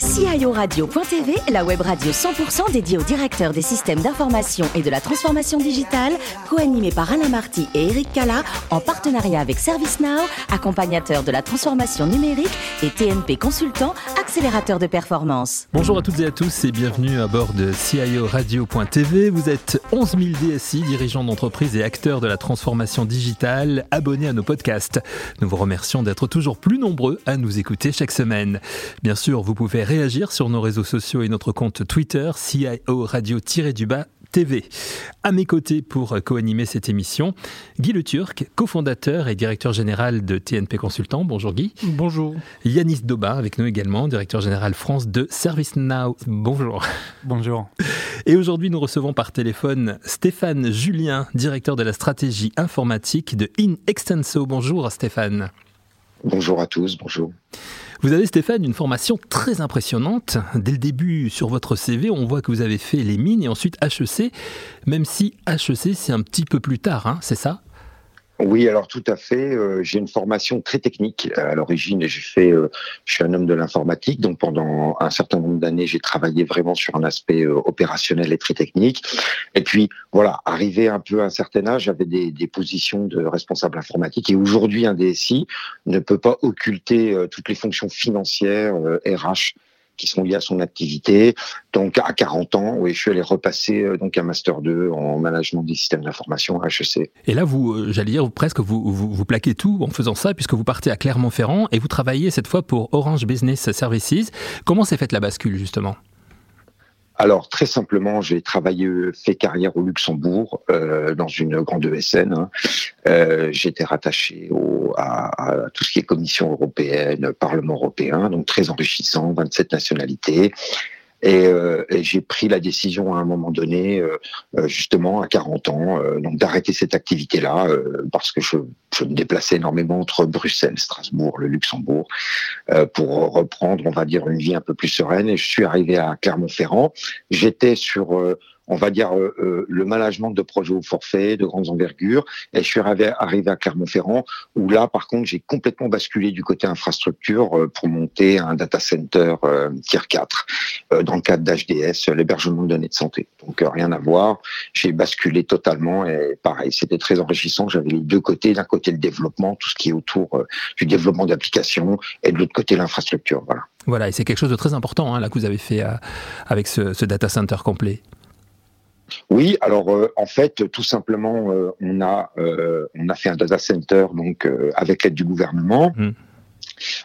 guys. CIO Radio.tv, la web radio 100% dédiée aux directeurs des systèmes d'information et de la transformation digitale, co-animée par Alain Marty et Eric Cala, en partenariat avec ServiceNow, accompagnateur de la transformation numérique et TNP Consultant, accélérateur de performance. Bonjour à toutes et à tous et bienvenue à bord de CIO Radio.tv. Vous êtes 11 000 DSI, dirigeants d'entreprise et acteurs de la transformation digitale, abonnés à nos podcasts. Nous vous remercions d'être toujours plus nombreux à nous écouter chaque semaine. Bien sûr, vous pouvez réagir sur nos réseaux sociaux et notre compte Twitter, CIO Radio-du-bas TV. À mes côtés pour co-animer cette émission, Guy Le Turc, cofondateur et directeur général de TNP Consultant. Bonjour Guy. Bonjour. Yanis Doba avec nous également, directeur général France de ServiceNow. Bonjour. Bonjour. Et aujourd'hui, nous recevons par téléphone Stéphane Julien, directeur de la stratégie informatique de In Extenso. Bonjour Stéphane. Bonjour à tous, bonjour. Vous avez, Stéphane, une formation très impressionnante. Dès le début, sur votre CV, on voit que vous avez fait les mines et ensuite HEC, même si HEC, c'est un petit peu plus tard, hein, c'est ça? Oui, alors tout à fait. Euh, j'ai une formation très technique à l'origine. J'ai fait, euh, je suis un homme de l'informatique, donc pendant un certain nombre d'années, j'ai travaillé vraiment sur un aspect euh, opérationnel et très technique. Et puis voilà, arrivé un peu à un certain âge, j'avais des, des, positions de responsable informatique. Et aujourd'hui, un DSI ne peut pas occulter toutes les fonctions financières, RH qui sont liées à son activité. Donc à 40 ans, oui, je suis allé repasser euh, donc un master 2 en management des systèmes d'information à HEC. Et là, vous, euh, j'allais dire presque vous, vous, vous plaquez tout en faisant ça, puisque vous partez à Clermont-Ferrand et vous travaillez cette fois pour Orange Business Services. Comment s'est faite la bascule justement? Alors très simplement, j'ai travaillé, fait carrière au Luxembourg euh, dans une grande ESN. Hein. Euh, J'étais rattaché au, à, à, tout ce qui est Commission européenne, Parlement européen, donc très enrichissant, 27 nationalités. Et, euh, et j'ai pris la décision à un moment donné, euh, euh justement à 40 ans, euh, donc d'arrêter cette activité-là euh, parce que je, je, me déplaçais énormément entre Bruxelles, Strasbourg, le Luxembourg, pour reprendre, on va dire, une vie un peu plus sereine. Et je suis arrivé à Clermont-Ferrand. J'étais sur on va dire, euh, euh, le management de projets au forfait, de grandes envergures. Et je suis arrivé, à Clermont-Ferrand, où là, par contre, j'ai complètement basculé du côté infrastructure euh, pour monter un data center tier 4 dans le cadre d'HDS, l'hébergement de données de santé. Donc, rien à voir. J'ai basculé totalement et pareil, c'était très enrichissant. J'avais les deux côtés. D'un côté, le développement, tout ce qui est autour du développement d'applications et de l'autre côté, l'infrastructure. Voilà. Voilà, et c'est quelque chose de très important hein, là que vous avez fait avec ce data center complet. Oui, alors euh, en fait, tout simplement, euh, on a euh, on a fait un data center donc avec l'aide du gouvernement. Mmh.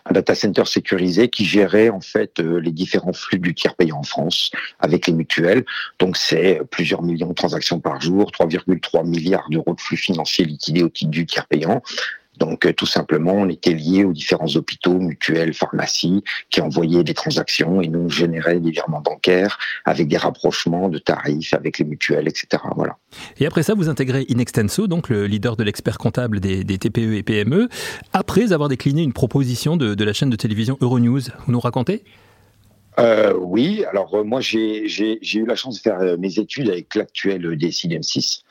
Un data center sécurisé qui gérait en fait les différents flux du tiers payant en France avec les mutuelles. Donc c'est plusieurs millions de transactions par jour, 3,3 milliards d'euros de flux financiers liquidés au titre du tiers payant, donc euh, tout simplement, on était lié aux différents hôpitaux, mutuelles, pharmacies qui envoyaient des transactions et nous généraient des virements bancaires avec des rapprochements de tarifs avec les mutuelles, etc. Voilà. Et après ça, vous intégrez Inextenso, donc le leader de l'expert comptable des, TPE et PME, après avoir décliné une proposition de, de la chaîne de télévision Euronews. Vous nous racontez? Euh, oui, alors euh, moi j'ai eu la chance de faire mes études avec l'actuel DSI d'M6.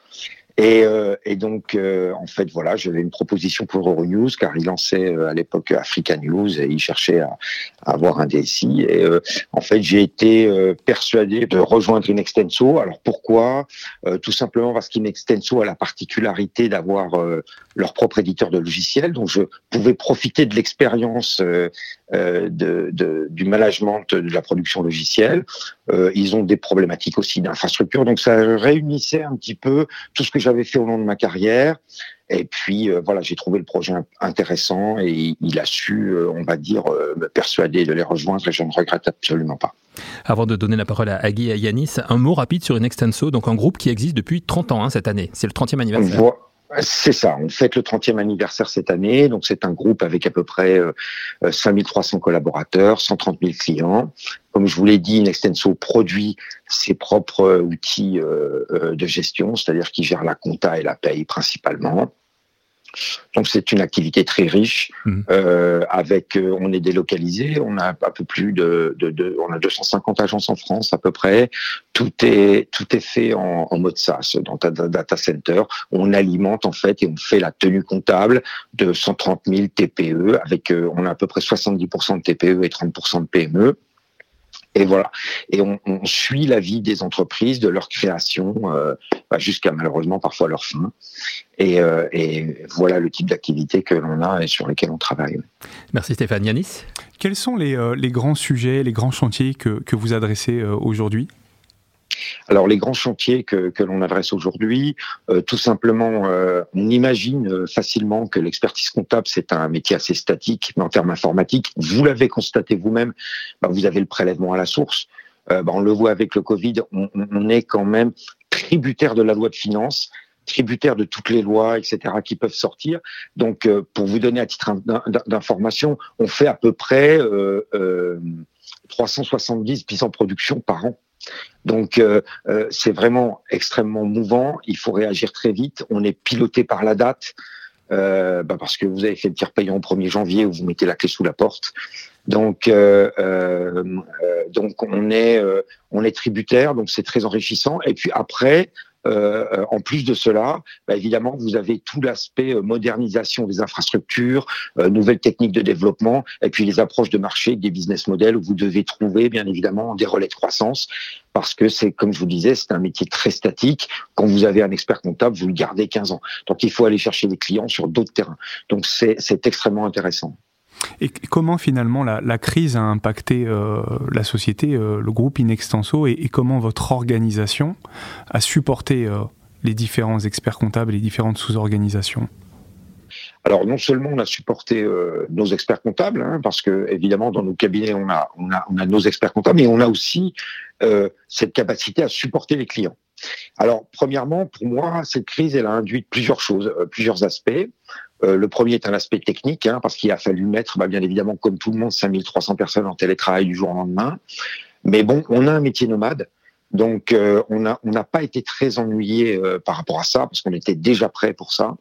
Et, euh, et, donc, euh, en fait, voilà, j'avais une proposition pour Euronews, car il lançait euh, à l'époque Africa News et il cherchait à, à avoir un DSI. Et euh, en fait, j'ai été persuadé de rejoindre Inextenso. Alors pourquoi? Tout simplement parce qu'Inextenso a la particularité d'avoir leur propre éditeur de logiciels, donc je pouvais profiter de l'expérience de, de, du management de la production logicielle. ils ont des problématiques aussi d'infrastructure, donc ça réunissait un petit peu tout ce que j'avais fait au long de ma carrière. Et puis euh, voilà, j'ai trouvé le projet intéressant et il a su, euh, on va dire, euh, me persuader de les rejoindre et je ne regrette absolument pas. Avant de donner la parole à Agui et à Yanis, un mot rapide sur une Extenso, donc un groupe qui existe depuis 30 ans hein, cette année. C'est le 30e anniversaire. C'est ça, on fête le 30e anniversaire cette année, donc c'est un groupe avec à peu près 5300 collaborateurs, 130 000 clients. Comme je vous l'ai dit, Nextenso produit ses propres outils de gestion, c'est-à-dire qu'il gère la compta et la paye principalement. Donc c'est une activité très riche. Mmh. Euh, avec, euh, on est délocalisé, on a un peu plus de, de, de, on a 250 agences en France à peu près. Tout est tout est fait en, en mode SaaS dans un data center. On alimente en fait et on fait la tenue comptable de 130 000 TPE avec, euh, on a à peu près 70% de TPE et 30% de PME. Et voilà. Et on, suit la vie des entreprises, de leur création, euh, bah, jusqu'à malheureusement parfois leur fin. Euh, et, voilà le type d'activité que l'on a et sur lesquelles on travaille. Merci Stéphane. Yanis? Quels sont les, euh, les, grands sujets, les grands chantiers que, que vous adressez aujourd'hui? Alors les grands chantiers que, que l'on adresse aujourd'hui, euh, tout simplement, euh, on imagine euh, facilement que l'expertise comptable c'est un métier assez statique, mais en termes informatiques, vous l'avez constaté vous-même, bah, vous avez le prélèvement à la source. Bah, on le voit avec le Covid, on, est quand même tributaire de la loi de finances tributaire de toutes les lois, etc., qui peuvent sortir. Donc, pour vous donner à titre d'information, on fait à peu près euh, 370 pièces en production par an donc euh, euh, c'est vraiment extrêmement mouvant. Il faut réagir très vite. On est piloté par la date. Euh, bah parce que vous avez fait le tir payant au 1er janvier où vous mettez la clé sous la porte. Donc, donc on est on est tributaire, donc c'est très enrichissant. Et puis après, euh, en plus de cela, bah, évidemment, vous avez tout l'aspect euh, modernisation des infrastructures, euh, nouvelles techniques de développement, et puis les approches de marché, des business models où vous devez trouver, bien évidemment, des relais de croissance, parce que c'est, comme je vous disais, c'est un métier très statique. Quand vous avez un expert comptable, vous le gardez 15 ans. Donc, il faut aller chercher des clients sur d'autres terrains. Donc, c'est extrêmement intéressant. Et comment finalement la, crise a impacté euh, la société, euh, le groupe Inextenso, et, comment votre organisation a supporté euh, les différents experts comptables et les différentes sous-organisations? Alors non seulement on a supporté nos experts comptables, hein, parce que évidemment dans nos cabinets on a, on a nos experts comptables, mais on a aussi cette capacité à supporter les clients. Alors premièrement, pour moi, cette crise elle a induit plusieurs choses, plusieurs aspects. Euh, le premier est un aspect technique, hein, parce qu'il a fallu mettre, bah, bien évidemment, comme tout le monde, 5300 personnes en télétravail du jour au lendemain. Mais bon, on a un métier nomade. Donc, euh, on n'a pas été très ennuyé euh, par rapport à ça, parce qu'on était déjà prêt pour ça.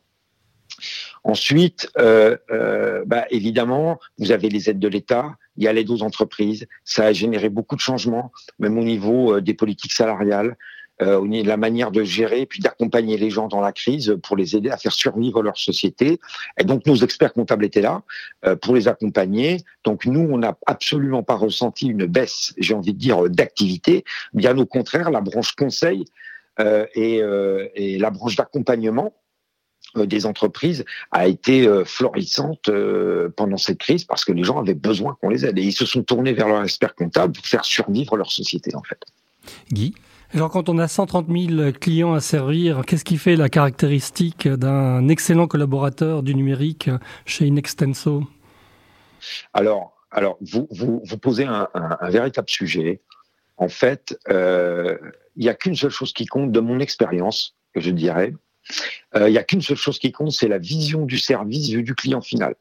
Ensuite, bah, évidemment, vous avez les aides de l'État, il y a l'aide aux entreprises. Ça a généré beaucoup de changements, même au niveau des politiques salariales euh, la manière de gérer, puis d'accompagner les gens dans la crise pour les aider à faire survivre leur société. Et donc nos experts comptables étaient là euh, pour les accompagner. Donc nous, on n'a absolument pas ressenti une baisse, j'ai envie de dire, d'activité. Bien au contraire, la branche conseil euh, et, euh, et, la branche d'accompagnement euh, des entreprises a été euh, florissante pendant cette crise parce que les gens avaient besoin qu'on les aide et ils se sont tournés vers leur expert comptable pour faire survivre leur société en fait. Guy? Alors quand on a 130 000 clients à servir, qu'est-ce qui fait la caractéristique d'un excellent collaborateur du numérique chez Inextenso? Alors, alors vous, posez un, véritable sujet. En fait, euh, il n'y a qu'une seule chose qui compte de mon expérience, je dirais. Euh, il n'y a qu'une seule chose qui compte, c'est la vision du service du client final.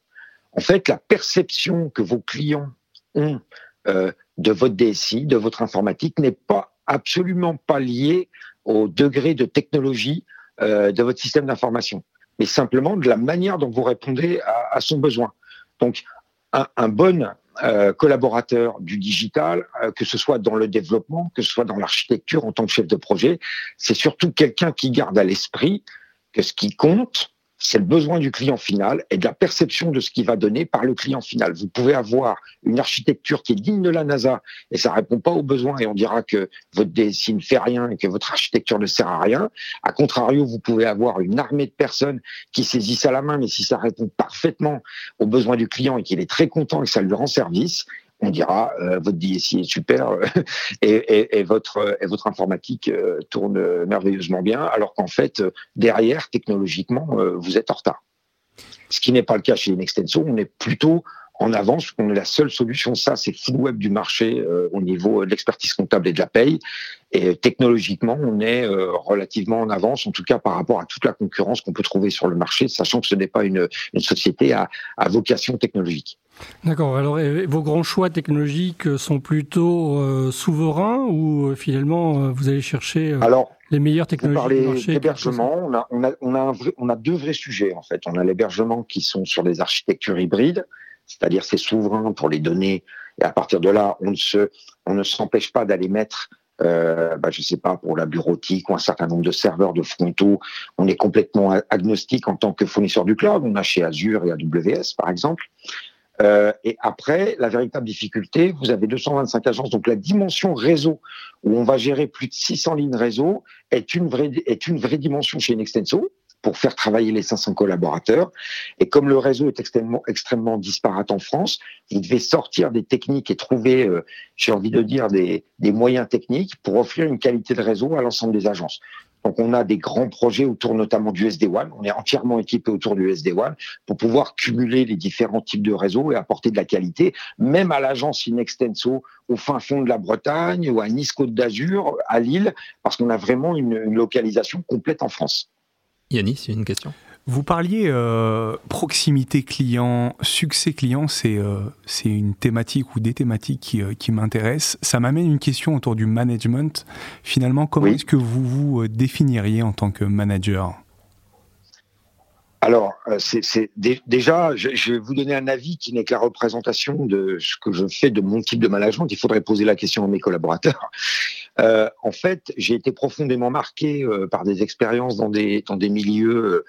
En fait, la perception que vos clients ont euh, de votre DSI, de votre informatique, n'est pas absolument pas lié au degré de technologie euh, de votre système d'information, mais simplement de la manière dont vous répondez à, son besoin. Donc, un, bon euh, collaborateur du digital, euh, que ce soit dans le développement, que ce soit dans l'architecture en tant que chef de projet, c'est surtout quelqu'un qui garde à l'esprit que ce qui compte, c'est le besoin du client final et de la perception de ce qu'il va donner par le client final. Vous pouvez avoir une architecture qui est digne de la NASA et ça répond pas aux besoins et on dira que votre DSI ne fait rien et que votre architecture ne sert à rien. A contrario, vous pouvez avoir une armée de personnes qui saisissent à la main, mais si ça répond parfaitement aux besoins du client et qu'il est très content et que ça lui rend service, on dira euh, votre DSI est super euh, et, votre informatique euh, tourne merveilleusement bien, alors qu'en fait derrière technologiquement vous êtes en retard. Ce qui n'est pas le cas chez Inextenso, on est plutôt en avance, on est la seule solution. Ça, c'est full web du marché au niveau de l'expertise comptable et de la paye. Et technologiquement, on est relativement en avance, en tout cas par rapport à toute la concurrence qu'on peut trouver sur le marché, sachant que ce n'est pas une, une société à, à vocation technologique. D'accord. Alors, vos grands choix technologiques sont plutôt euh, souverains ou euh, finalement euh, vous allez chercher les meilleures technologies on a, on, a, on, a on a deux vrais sujets en fait. On a l'hébergement qui sont sur des architectures hybrides, c'est-à-dire c'est souverain pour les données et à partir de là, on ne s'empêche pas d'aller mettre euh, bah, je sais pas, pour la bureautique ou un certain nombre de serveurs de frontaux, on est complètement agnostique en tant que fournisseur du cloud. On a chez Azure et AWS, par exemple. Euh, et après, la véritable difficulté, vous avez 225 agences, donc la dimension réseau, où on va gérer plus de 600 lignes réseau, est une vraie, est une vraie dimension chez Nextenso pour faire travailler les 500 collaborateurs. Et comme le réseau est extrêmement, extrêmement disparate en France, vous devez sortir des techniques et trouver, euh, j'ai envie de dire, des, des moyens techniques pour offrir une qualité de réseau à l'ensemble des agences. Donc on a des grands projets autour notamment du SD-WAN. On est entièrement équipé autour du SD-WAN pour pouvoir cumuler les différents types de réseaux et apporter de la qualité, même à l'agence Inextenso au fin fond de la Bretagne ou à Nice Côte d'Azur, à Lille, parce qu'on a vraiment une, une localisation complète en France. Yannis, une question. Vous parliez euh, proximité client, succès client, c'est euh, c'est une thématique ou des thématiques qui, euh, qui m'intéressent. Ça m'amène une question autour du management. Finalement, comment est-ce que vous vous définiriez en tant que manager? Alors, c'est déjà, je, je, vais vous donner un avis qui n'est que la représentation de ce que je fais de mon type de management. Il faudrait poser la question à mes collaborateurs. Euh, en fait, j'ai été profondément marqué euh, par des expériences dans des dans des milieux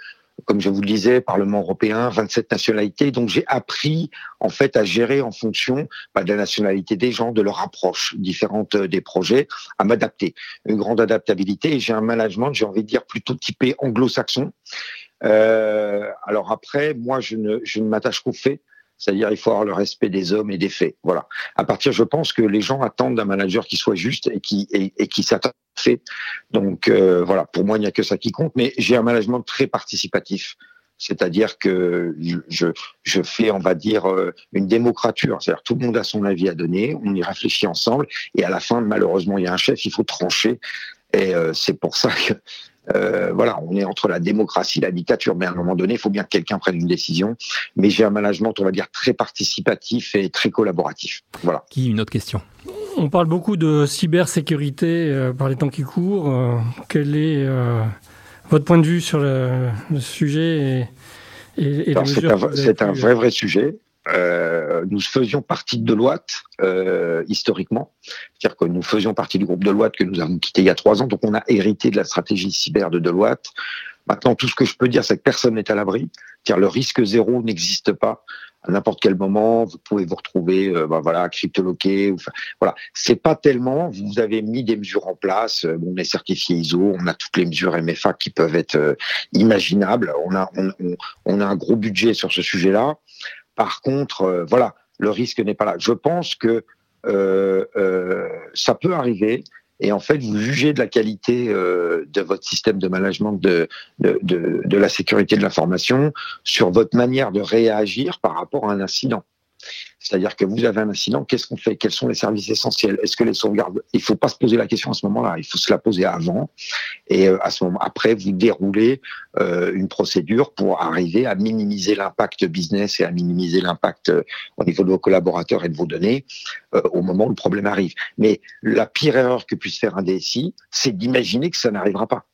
comme je vous le disais, Parlement européen, 27 nationalités. Donc j'ai appris en fait à gérer en fonction bah, de la nationalité des gens, de leur approche différente euh, des projets, à m'adapter. Une grande adaptabilité. J'ai un management, j'ai envie de dire plutôt typé anglo-saxon. Euh, alors après, moi je ne, je ne m'attache qu'aux faits. C'est-à-dire, il faut avoir le respect des hommes et des faits. Voilà. À partir, je pense que les gens attendent d'un manager qui soit juste et qui et, et qui s'attend fait. Donc euh, voilà, pour moi, il n'y a que ça qui compte. Mais j'ai un management très participatif. C'est-à-dire que je, je fais, on va dire, euh, une démocrature. C'est-à-dire tout le monde a son avis à donner, on y réfléchit ensemble, et à la fin, malheureusement, il y a un chef, il faut trancher. Et euh, c'est pour ça que euh, voilà, on est entre la démocratie et la dictature, mais à un moment donné, il faut bien que quelqu'un prenne une décision. Mais j'ai un management, on va dire, très participatif et très collaboratif. Voilà. Qui une autre question? On parle beaucoup de cybersécurité euh, par les temps qui courent. Euh, quel est euh, votre point de vue sur le, le sujet et, et, et C'est un, un, vrai, vrai sujet. Euh, nous faisions partie de Deloitte euh, historiquement, c'est-à-dire que nous faisions partie du groupe Deloitte que nous avons quitté il y a trois ans, donc on a hérité de la stratégie cyber de Deloitte. Maintenant, tout ce que je peux dire, c'est que personne n'est à l'abri, car le risque zéro n'existe pas. À n'importe quel moment, vous pouvez vous retrouver, euh, ben voilà, cryptoloqué. Enfin, voilà, c'est pas tellement. Vous avez mis des mesures en place. Euh, on est certifié ISO, on a toutes les mesures MFA qui peuvent être euh, imaginables. On a, on, on, on a un gros budget sur ce sujet-là. Par contre, euh, voilà, le risque n'est pas là. Je pense que euh, euh, ça peut arriver. Et en fait, vous jugez de la qualité de votre système de management de, de la sécurité de l'information sur votre manière de réagir par rapport à un incident. C'est-à-dire que vous avez un incident, qu'est-ce qu'on fait? Quels sont les services essentiels? Est-ce que les sauvegardes? Il faut pas se poser la question à ce moment-là. Il faut se la poser avant. Et euh, à ce moment, après, vous déroulez euh, une procédure pour arriver à minimiser l'impact business et à minimiser l'impact euh, au niveau de vos collaborateurs et de vos données euh, au moment où le problème arrive. Mais la pire erreur que puisse faire un DSI, c'est d'imaginer que ça n'arrivera pas.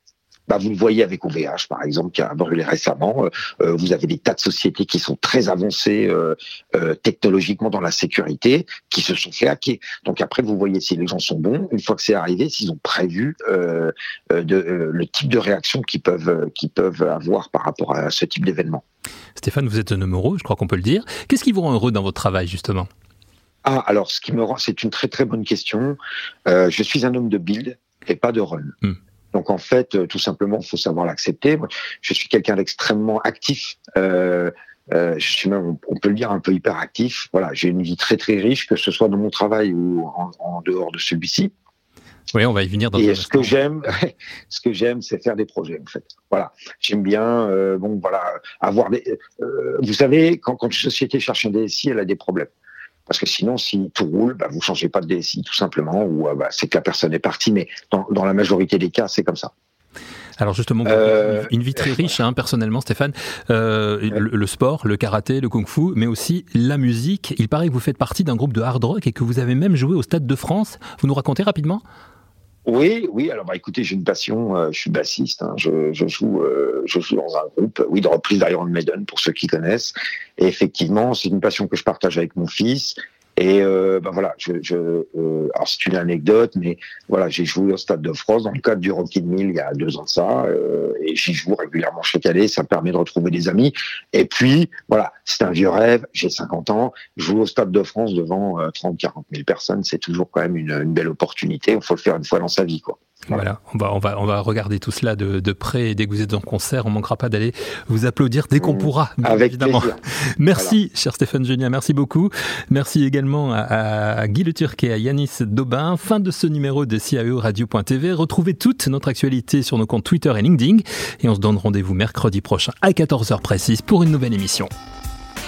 Bah, vous le voyez avec OVH, par exemple, qui a brûlé récemment. Euh, euh, vous avez des tas de sociétés qui sont très avancées euh, euh, technologiquement dans la sécurité, qui se sont fait hacker. Donc après, vous voyez si les gens sont bons. Une fois que c'est arrivé, s'ils ont prévu euh, de, le type de réaction qu'ils peuvent, qu'ils peuvent avoir par rapport à ce type d'événement. Stéphane, vous êtes un homme heureux, je crois qu'on peut le dire. Qu'est-ce qui vous rend heureux dans votre travail, justement? Ah, alors, ce qui me rend, c'est une très très bonne question. je suis un homme de build et pas de run. Hmm. Donc en fait, euh, tout simplement, il faut savoir l'accepter. Je suis quelqu'un d'extrêmement actif. Euh, euh, je suis même, on peut le dire, un peu hyperactif. Voilà, j'ai une vie très très riche, que ce soit dans mon travail ou en, en dehors de celui-ci. Oui, on va y venir. Dans et ce que j'aime, ce que j'aime, c'est faire des projets. En fait, voilà, j'aime bien. Euh, bon, voilà, avoir des. Euh, vous savez, quand, quand une société cherche un DSI, elle a des problèmes. Parce que sinon, si tout roule, bah, vous changez pas de DSI tout simplement, ou euh, bah, c'est que la personne est partie. Mais dans, dans la majorité des cas, c'est comme ça. Alors justement, euh, une vie très riche, hein, personnellement, Stéphane. Euh, le, le, sport, le karaté, le kung-fu, mais aussi la musique. Il paraît que vous faites partie d'un groupe de hard rock et que vous avez même joué au Stade de France. Vous nous racontez rapidement? Oui, oui. Alors, bah, écoutez, j'ai une passion. Euh, je suis bassiste. Hein, je, je, joue, euh, je joue dans un groupe. Oui, de reprise d'Iron Maiden pour ceux qui connaissent. Et effectivement, c'est une passion que je partage avec mon fils. Et euh, ben voilà, je, je euh, alors c'est une anecdote, mais voilà, j'ai joué au Stade de France dans le cadre du Rocky Mill il y a deux ans de ça, euh, et j'y joue régulièrement chaque année. Ça me permet de retrouver des amis. Et puis voilà, c'est un vieux rêve. J'ai 50 ans, jouer au Stade de France devant 30, 40 000 personnes, c'est toujours quand même une, une belle opportunité. Il faut le faire une fois dans sa vie, quoi. Voilà, on va, on va, on va regarder tout cela de, de près et dès que vous êtes en concert, on manquera pas d'aller vous applaudir dès qu'on mmh. pourra. Avec évidemment. Plaisir. Merci, cher Stéphane Génia, merci beaucoup. Merci également à, à Guy Le Turquet et à Yanis Daubin. Fin de ce numéro de CIO Radio.tv. Retrouvez toute notre actualité sur nos comptes Twitter et LinkedIn. Et on se donne rendez-vous mercredi prochain à 14h précise pour une nouvelle émission.